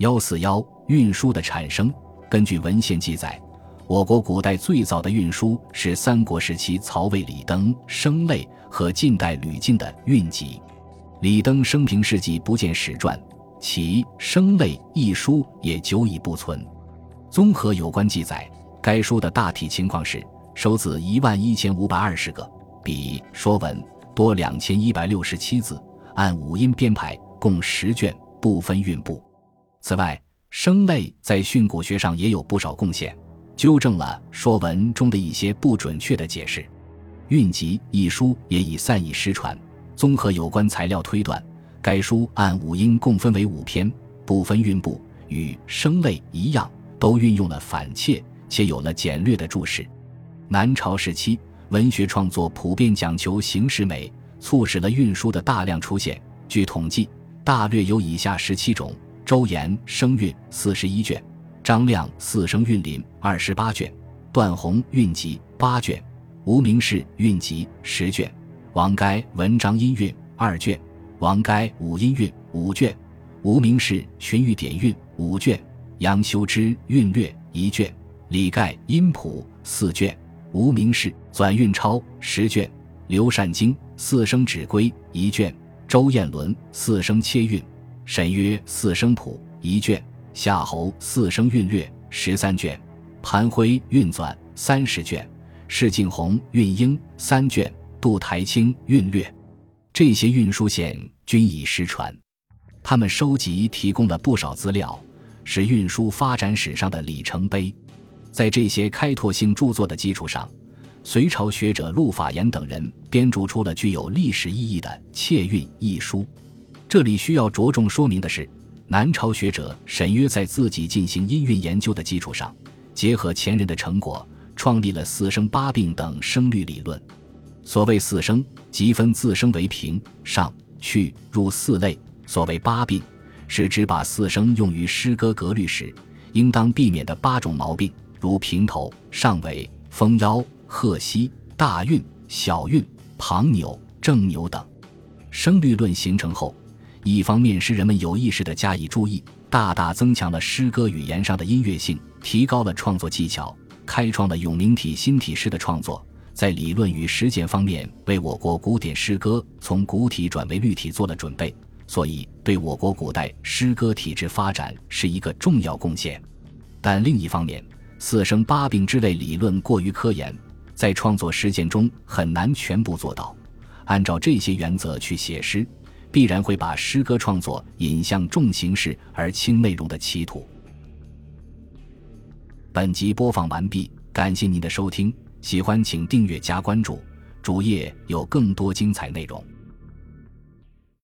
幺四幺运输的产生，根据文献记载，我国古代最早的运输是三国时期曹魏李登生类和晋代吕敬的运集。李登生平事迹不见史传，其生类一书也久已不存。综合有关记载，该书的大体情况是：收字一万一千五百二十个，比《说文》多两千一百六十七字，按五音编排，共十卷，不分韵部。此外，声类在训诂学上也有不少贡献，纠正了《说文》中的一些不准确的解释。《韵集》一书也已散佚失传。综合有关材料推断，该书按五音共分为五篇，不分韵部，与声类一样，都运用了反切，且有了简略的注释。南朝时期，文学创作普遍讲求形式美，促使了运书的大量出现。据统计，大略有以下十七种。周延声韵四十一卷，张亮四声韵林二十八卷，段宏韵集八卷，无名氏韵集十卷，王该文章音韵二卷，王该五音韵五卷，无名氏荀彧典韵五卷，杨修之韵略一卷，李盖音谱四卷，无名氏纂韵钞十卷，刘善经四声指归一卷，周彦伦四声切韵。沈约四声谱一卷，夏侯四声韵略十三卷，潘辉韵纂三十卷，释敬鸿韵英三卷，杜台清韵略，这些运输线均已失传。他们收集提供了不少资料，是运输发展史上的里程碑。在这些开拓性著作的基础上，隋朝学者陆法言等人编著出了具有历史意义的《窃韵》一书。这里需要着重说明的是，南朝学者沈约在自己进行音韵研究的基础上，结合前人的成果，创立了四声八病等声律理论。所谓四声，即分自声为平、上、去、入四类；所谓八病，是指把四声用于诗歌格律时应当避免的八种毛病，如平头、上尾、封腰、鹤膝、大韵、小韵、旁扭、正扭等。声律论形成后。一方面，诗人们有意识地加以注意，大大增强了诗歌语言上的音乐性，提高了创作技巧，开创了永明体新体诗的创作，在理论与实践方面为我国古典诗歌从古体转为律体做了准备，所以对我国古代诗歌体制发展是一个重要贡献。但另一方面，四声八病之类理论过于科研，在创作实践中很难全部做到，按照这些原则去写诗。必然会把诗歌创作引向重形式而轻内容的歧途。本集播放完毕，感谢您的收听，喜欢请订阅加关注，主页有更多精彩内容。